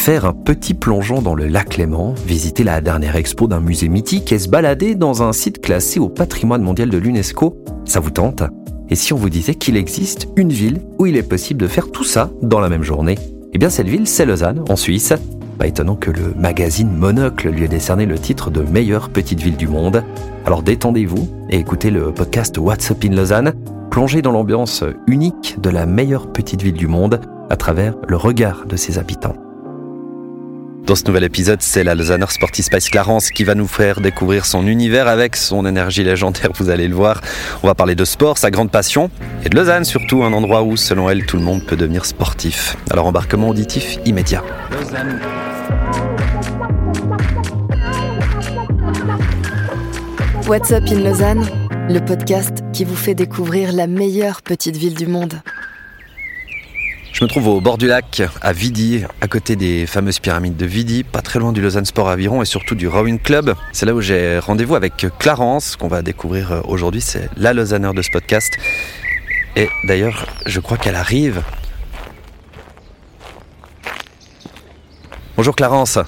faire un petit plongeon dans le lac Léman, visiter la dernière expo d'un musée mythique et se balader dans un site classé au patrimoine mondial de l'UNESCO, ça vous tente? Et si on vous disait qu'il existe une ville où il est possible de faire tout ça dans la même journée? Eh bien cette ville, c'est Lausanne, en Suisse. Pas étonnant que le magazine Monocle lui ait décerné le titre de meilleure petite ville du monde. Alors détendez-vous et écoutez le podcast What's Up in Lausanne, plongez dans l'ambiance unique de la meilleure petite ville du monde à travers le regard de ses habitants. Dans ce nouvel épisode, c'est la Lausanner Sporty Spice Clarence qui va nous faire découvrir son univers avec son énergie légendaire, vous allez le voir. On va parler de sport, sa grande passion, et de Lausanne surtout, un endroit où, selon elle, tout le monde peut devenir sportif. Alors embarquement auditif immédiat. What's Up in Lausanne, le podcast qui vous fait découvrir la meilleure petite ville du monde. Je me trouve au bord du lac, à Vidi, à côté des fameuses pyramides de Vidi, pas très loin du Lausanne Sport Aviron et surtout du Rowing Club. C'est là où j'ai rendez-vous avec Clarence, qu'on va découvrir aujourd'hui. C'est la Lausanneur de ce podcast. Et d'ailleurs, je crois qu'elle arrive. Bonjour Clarence.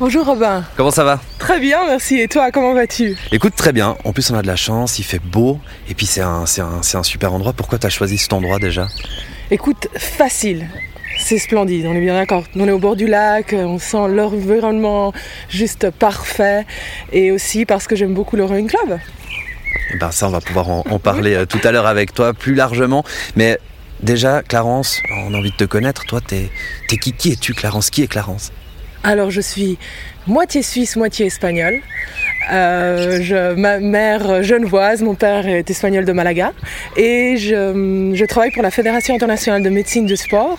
Bonjour Robin. Comment ça va? Très bien, merci. Et toi, comment vas-tu? Écoute, très bien. En plus, on a de la chance, il fait beau. Et puis, c'est un, un, un super endroit. Pourquoi tu as choisi cet endroit déjà? Écoute, facile. C'est splendide, on est bien d'accord. On est au bord du lac, on sent l'environnement juste parfait. Et aussi parce que j'aime beaucoup le Rowing Club. Eh ben ça, on va pouvoir en, parler euh, tout à l'heure avec toi plus largement. Mais déjà, Clarence, on a envie de te connaître. Toi, t'es es qui? Qui es-tu, Clarence? Qui est Clarence? Alors, je suis moitié suisse, moitié espagnole. Euh, ma mère genevoise, mon père est espagnol de Malaga et je, travaille pour la Fédération internationale de médecine du sport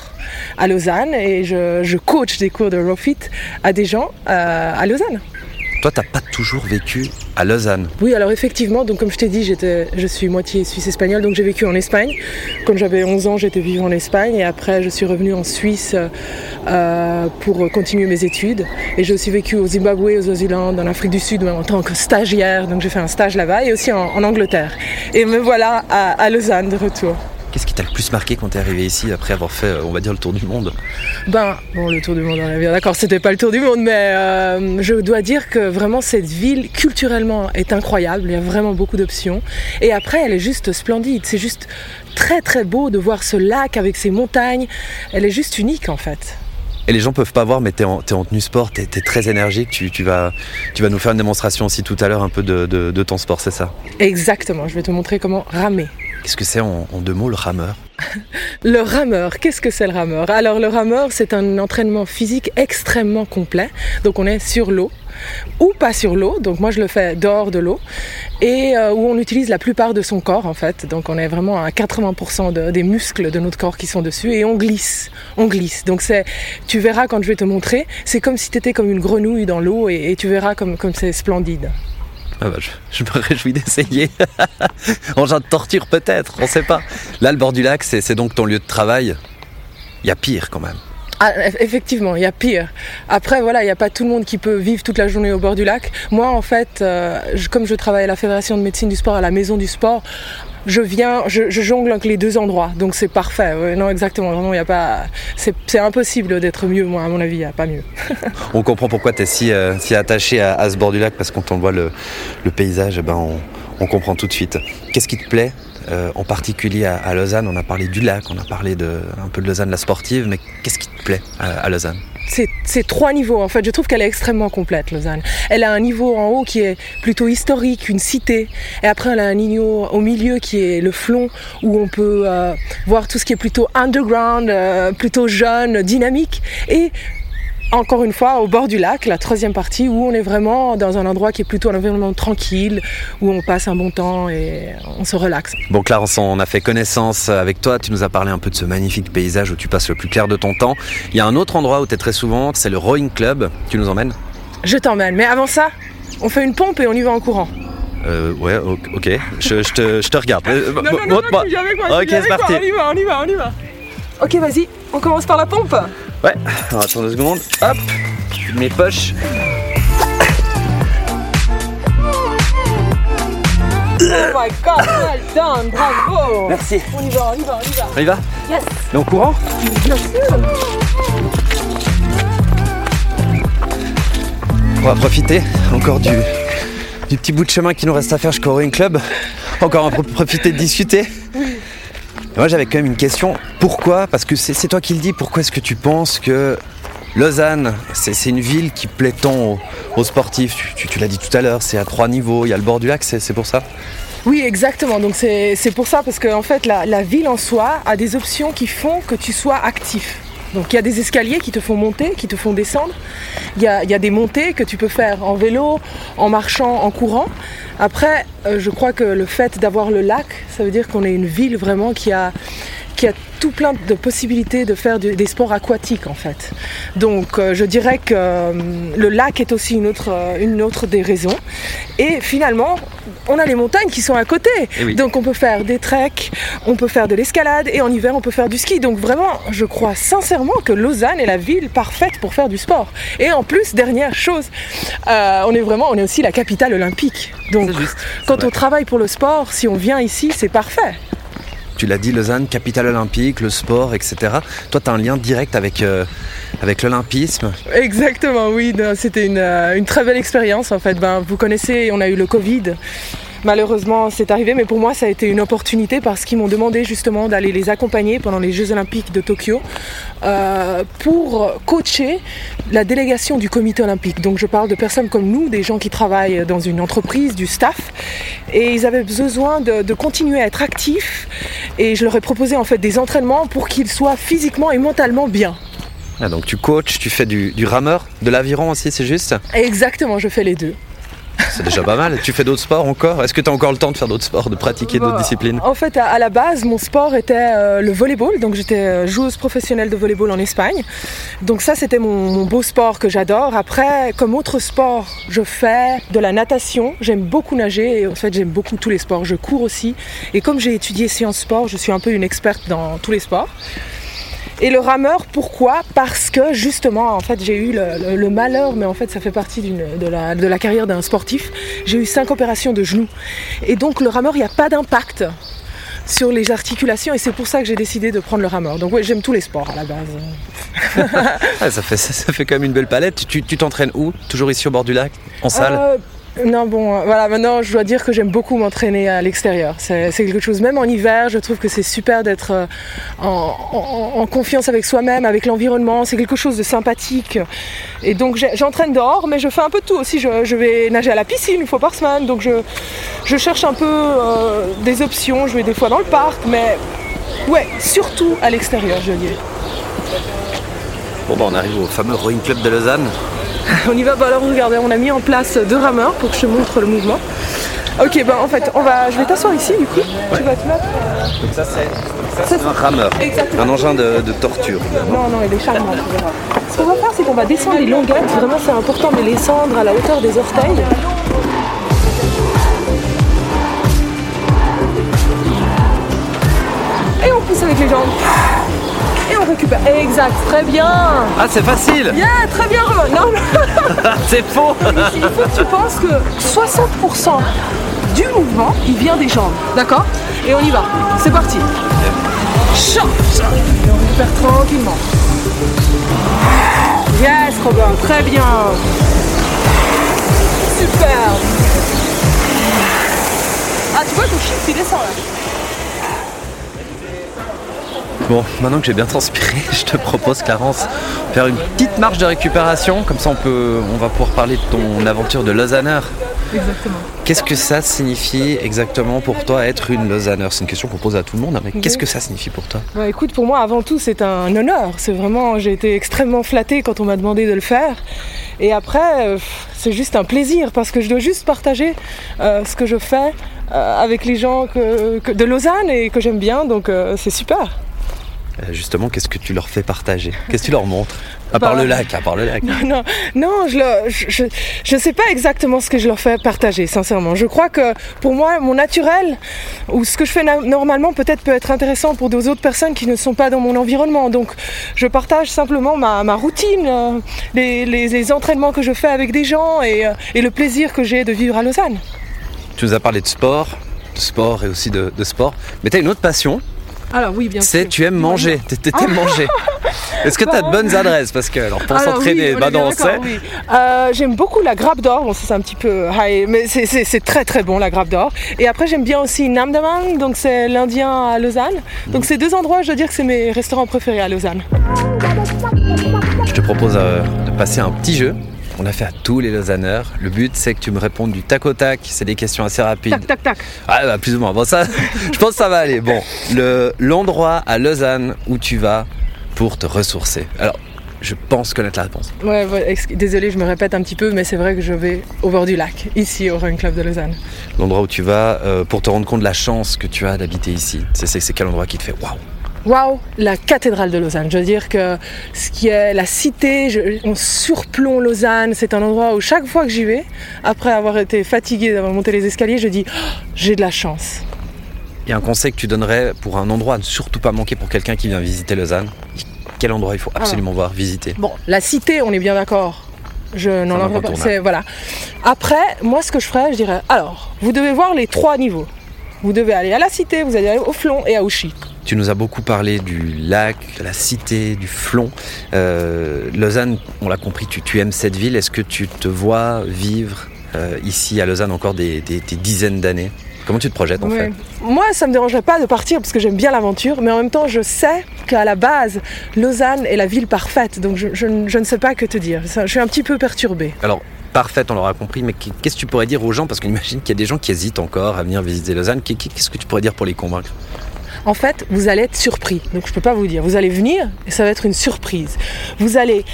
à Lausanne et je, je coach des cours de RoFit à des gens euh, à Lausanne. Toi, t'as pas toujours vécu à Lausanne Oui, alors effectivement, donc comme je t'ai dit, je suis moitié suisse-espagnole, donc j'ai vécu en Espagne. Quand j'avais 11 ans, j'étais vivre en Espagne et après, je suis revenue en Suisse euh, pour continuer mes études. Et j'ai aussi vécu au Zimbabwe, aux Swaziland, en Afrique du Sud en tant que stagiaire, donc j'ai fait un stage là-bas et aussi en, Angleterre. Et me voilà à Lausanne de retour. Qu'est-ce qui t'a le plus marqué quand t'es arrivé ici après avoir fait, on va dire, le tour du monde Ben, bon, le tour du monde, on est bien d'accord, c'était pas le tour du monde, mais euh, je dois dire que vraiment cette ville, culturellement, est incroyable. Il y a vraiment beaucoup d'options. Et après, elle est juste splendide. C'est juste très très beau de voir ce lac avec ses montagnes. Elle est juste unique en fait. Et les gens peuvent pas voir, mais t'es en, es en tenue sport, t'es es très énergique. Tu, tu, vas, tu vas nous faire une démonstration aussi tout à l'heure un peu de, de, de ton sport, c'est ça? Exactement. Je vais te montrer comment ramer. Qu'est-ce que c'est en, deux mots le rameur? Le rameur, qu'est-ce que c'est le rameur? Alors le rameur, c'est un entraînement physique extrêmement complet. Donc on est sur l'eau ou pas sur l'eau. Donc moi je le fais dehors de l'eau et euh, où on utilise la plupart de son corps en fait. Donc on est vraiment à 80% de, des muscles de notre corps qui sont dessus et on glisse, on glisse. Donc c'est, tu verras quand je vais te montrer, c'est comme si tu étais comme une grenouille dans l'eau et, tu verras comme c'est splendide. Ah bah, je, me réjouis d'essayer. Engin de torture peut-être, on sait pas. Là, le bord du lac, c'est donc ton lieu de travail. Il y a pire quand même. Ah, effectivement, il y a pire. Après, voilà, il n'y a pas tout le monde qui peut vivre toute la journée au bord du lac. Moi, en fait, euh, comme je travaille à la Fédération de médecine du sport, à la Maison du sport, je viens, je, jongle avec les deux endroits, donc c'est parfait. Non, exactement. Vraiment, il a pas, c'est impossible d'être mieux. Moi, à mon avis, il n'y a pas mieux. on comprend pourquoi tu es si, euh, si attaché à, ce bord du lac, parce que quand on voit le, paysage, eh ben on, comprend tout de suite. Qu'est-ce qui te plaît euh, en particulier à, Lausanne? On a parlé du lac, on a parlé de un peu de Lausanne, la sportive, mais qu'est-ce qui à Lausanne c'est trois niveaux. En fait, je trouve qu'elle est extrêmement complète, Lausanne. Elle a un niveau en haut qui est plutôt historique, une cité. Et après, elle a un niveau au milieu qui est le flon, où on peut euh, voir tout ce qui est plutôt underground, euh, plutôt jeune, dynamique. Et encore une fois au bord du lac, la troisième partie où on est vraiment dans un endroit qui est plutôt un environnement tranquille, où on passe un bon temps et on se relaxe. Bon Clarence, on a fait connaissance avec toi, tu nous as parlé un peu de ce magnifique paysage où tu passes le plus clair de ton temps. Il y a un autre endroit où tu es très souvent, c'est le Rowing Club, tu nous emmènes? Je t'emmène, mais avant ça, on fait une pompe et on y va en courant. Euh, ouais, ok, je, je, te, je te, regarde. non, non, non, non, tu viens avec moi, ok, c'est parti. On y va, on y va, on y va. Ok, vas-y, on commence par la pompe. Ouais, alors attends deux secondes. Hop, mes poches. Oh my god, well done, bravo Merci. On y va, on y va, on y va. On y va Yes. Mais en courant Bien sûr. on va profiter encore du, du petit bout de chemin qui nous reste à faire jusqu'au Rowing Club. Encore un peu profiter de discuter. Moi j'avais quand même une question. Pourquoi? Parce que c'est toi qui le dis. Pourquoi est-ce que tu penses que Lausanne, c'est une ville qui plaît tant aux, sportifs? Tu, l'as dit tout à l'heure, c'est à trois niveaux. Il y a le bord du lac, c'est pour ça? Oui, exactement. Donc c'est pour ça, parce qu'en fait, la, la, ville en soi a des options qui font que tu sois actif. Donc il y a des escaliers qui te font monter, qui te font descendre. Il y a, des montées que tu peux faire en vélo, en marchant, en courant. Après, euh, je crois que le fait d'avoir le lac, ça veut dire qu'on est une ville vraiment qui a, qui a tout plein de possibilités de faire des sports aquatiques en fait. Donc euh, je dirais que euh, le lac est aussi une autre, euh, une autre des raisons. Et finalement, on a les montagnes qui sont à côté. Eh oui. Donc on peut faire des treks, on peut faire de l'escalade et en hiver on peut faire du ski. Donc vraiment, je crois sincèrement que Lausanne est la ville parfaite pour faire du sport. Et en plus, dernière chose, euh, on est vraiment, on est aussi la capitale olympique. Donc juste. quand on travaille pour le sport, si on vient ici, c'est parfait. Tu l'as dit, Lausanne, capitale olympique, le sport, etc. Toi, tu as un lien direct avec, euh, l'olympisme. Exactement, oui. C'était une, euh, une très belle expérience en fait. Ben, vous connaissez, on a eu le Covid. Malheureusement, c'est arrivé, mais pour moi, ça a été une opportunité parce qu'ils m'ont demandé justement d'aller les accompagner pendant les Jeux Olympiques de Tokyo euh, pour coacher la délégation du comité olympique. Donc, je parle de personnes comme nous, des gens qui travaillent dans une entreprise, du staff, et ils avaient besoin de, de continuer à être actifs. Et je leur ai proposé en fait des entraînements pour qu'ils soient physiquement et mentalement bien. Ah, donc tu coaches, tu fais du, du rameur, de l'aviron aussi, c'est juste? Exactement, je fais les deux. C'est déjà pas mal. Tu fais d'autres sports encore? Est-ce que tu as encore le temps de faire d'autres sports, de pratiquer d'autres Bah, disciplines? En fait, à, à la base, mon sport était euh, le volleyball. Donc, j'étais euh, joueuse professionnelle de volleyball en Espagne. Donc, ça, c'était mon, mon beau sport que j'adore. Après, comme autre sport, je fais de la natation. J'aime beaucoup nager et en fait, j'aime beaucoup tous les sports. Je cours aussi. Et comme j'ai étudié sciences sport, je suis un peu une experte dans tous les sports. Et le rameur, pourquoi? Parce que justement, en fait, j'ai eu le, le- le malheur, mais en fait, ça fait partie de, la, de la carrière d'un sportif. J'ai eu cinq opérations de genoux. Et donc, le rameur, il n'y a pas d'impact sur les articulations et c'est pour ça que j'ai décidé de prendre le rameur. Donc oui, j'aime tous les sports à la base. Ah, ça, fait, ça, ça fait quand même une belle palette. Tu tu t'entraînes où? Toujours ici au bord du lac En salle? Euh, non, bon, euh, voilà, maintenant je dois dire que j'aime beaucoup m'entraîner à l'extérieur. C'est quelque chose, même en hiver, je trouve que c'est super d'être euh, en, confiance avec soi-même, avec l'environnement. C'est quelque chose de sympathique. Et donc j'entraîne dehors, mais je fais un peu de tout aussi. Je, vais nager à la piscine une fois par semaine, donc je, je cherche un peu euh, des options. Je vais des fois dans le parc, mais ouais, surtout à l'extérieur, je dirais. Bon, bah, on arrive au fameux Rowing Club de Lausanne. On y va, bah alors regardez, on a mis en place deux rameurs pour que je te montre le mouvement. Ok, ben en fait, on va, je vais t'asseoir ici du coup. Tu vas te mettre. Donc, ça, c'est un rameur. Exactement. Un engin de, de torture. Non, non, il est charmant, tu verras. Ce qu'on va faire, c'est qu'on va descendre les longuettes. Vraiment, c'est important de les descendre à la hauteur des orteils. Et on pousse avec les jambes. Et on récupère. Exact, très bien. Ah, c'est facile Bien, très bien, Romain. Non, non. C'est faux Il faut que tu penses que 60% du mouvement, il vient des jambes. D'accord? Et on y va. C'est parti. Chop. Et on récupère tranquillement. Yes, Robin, très bien. Super. Ah, tu vois, ton chiffre, il descend là. Bon, maintenant que j'ai bien transpiré, je te propose, Clarence, faire une petite marche de récupération. Comme ça, on, peut, on va pouvoir parler de ton aventure de Lausanneur. Exactement. Qu'est-ce que ça signifie exactement pour toi être une Lausanneur C'est une question qu'on pose à tout le monde, hein, mais qu'est-ce que ça signifie pour toi? Bah, écoute, pour moi, avant tout, c'est un honneur. C'est vraiment, j'ai été extrêmement flattée quand on m'a demandé de le faire. Et après, euh, c'est juste un plaisir parce que je dois juste partager euh, ce que je fais euh, avec les gens que- que- de Lausanne et que j'aime bien. Donc, euh, c'est super. Euh, Justement, qu'est-ce que tu leur fais partager? Qu'est-ce que tu leur montres? À part Bah, le lac, à part le lac. Non, non, je ne je, je sais pas exactement ce que je leur fais partager, sincèrement. Je crois que pour moi, mon naturel, ou ce que je fais normalement, peut-être peut être intéressant pour d'autres personnes qui ne sont pas dans mon environnement. Donc, je partage simplement ma, ma routine, euh, les, les- les entraînements que je fais avec des gens et, euh, et le plaisir que j'ai de vivre à Lausanne. Tu nous as parlé de sport, de sport et aussi de, de sport, mais tu as une autre passion Alors oui, bien C'est sûr. tu aimes manger, tu aimes manger. Est-ce que tu as de bonnes adresses? Parce que alors, pour s'entraîner, oui, bah non, on sait. oui. Euh, j'aime beaucoup la grappe d'or, bon ça c'est un petit peu high, mais c'est- c'est c'est très très bon la grappe d'or. Et après j'aime bien aussi Namdamang, donc c'est l'Indien à Lausanne. Donc ces deux endroits, je dois dire que c'est mes restaurants préférés à Lausanne. Je te propose euh, de passer un petit jeu. On a fait à tous les Lausanneurs. Le but, c'est que tu me répondes du tac au tac. C'est des questions assez rapides. Tac tac tac. Ah, bah, plus ou moins. Bon, ça, je pense que ça va aller. Bon, le- l'endroit à Lausanne où tu vas pour te ressourcer. Alors, je pense connaître la réponse. Ouais, désolé, je me répète un petit peu, mais c'est vrai que je vais au bord du lac, ici au Rowing Club de Lausanne. L'endroit où tu vas euh, pour te rendre compte de la chance que tu as d'habiter ici. C'est quel endroit qui te fait waouh? Waouh, la cathédrale de Lausanne. Je veux dire que ce qui est la cité, je- on surplombe Lausanne. C'est un endroit où chaque fois que j'y vais, après avoir été fatiguée d'avoir monté les escaliers, je dis Oh, j'ai de la chance. Il y a un conseil que tu donnerais pour un endroit à ne surtout pas manquer pour quelqu'un qui vient visiter Lausanne? Quel endroit il faut absolument voir, visiter? Bon, la cité, on est bien d'accord. Je n'en pas. Voilà. Après, moi, ce que je ferais, je dirais alors, vous devez voir les trois niveaux. Vous devez aller à la cité, vous allez aller au Flon et à Ouchy. Tu nous as beaucoup parlé du lac, de la cité, du flon. Euh, Lausanne, on l'a compris, tu, tu aimes cette ville. Est-ce que tu te vois vivre euh, ici à Lausanne encore des, des- des dizaines d'années? Comment tu te projettes en fait? Moi, ça me dérangerait pas de partir parce que j'aime bien l'aventure, mais en même temps, je sais qu'à la base, Lausanne est la ville parfaite, donc je, je ne- je ne sais pas que te dire. Je suis un petit peu perturbée. Alors, parfait, on l'aura compris, mais qu'est-ce que tu pourrais dire aux gens Parce qu'on imagine qu'il y a des gens qui hésitent encore à venir visiter Lausanne. Qu'est- Qu'est-ce que tu pourrais dire pour les convaincre? En fait, vous allez être surpris, donc je peux pas vous dire. Vous allez venir et ça va être une surprise. Vous allez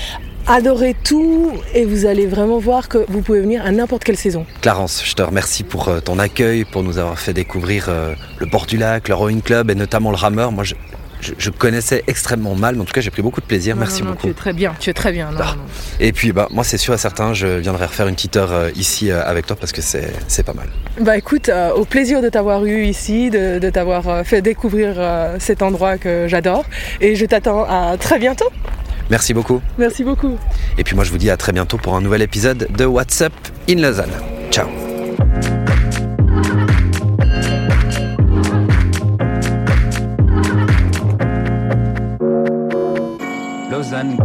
adorer tout et vous allez vraiment voir que vous pouvez venir à n'importe quelle saison. Clarence, je te remercie pour euh, ton accueil, pour nous avoir fait découvrir euh, le bord du lac, le rowing club et notamment le rameur. Moi, je, je- je connaissais extrêmement mal, mais en tout cas, j'ai pris beaucoup de plaisir. Non, Merci non, non, beaucoup. Tu es très bien, tu es très bien. non, Ah. Et puis, bah, moi, c'est sûr et certain, je viendrai refaire une petite heure euh, ici euh, avec toi parce que c'est c'est pas mal. Bah écoute, euh, au plaisir de t'avoir eu ici, de, de t'avoir fait découvrir cet endroit que j'adore. Et je t'attends à très bientôt. Merci beaucoup. Merci beaucoup. Et puis, moi, je vous dis à très bientôt pour un nouvel épisode de WhatsApp in Lausanne. Ciao. Lausanne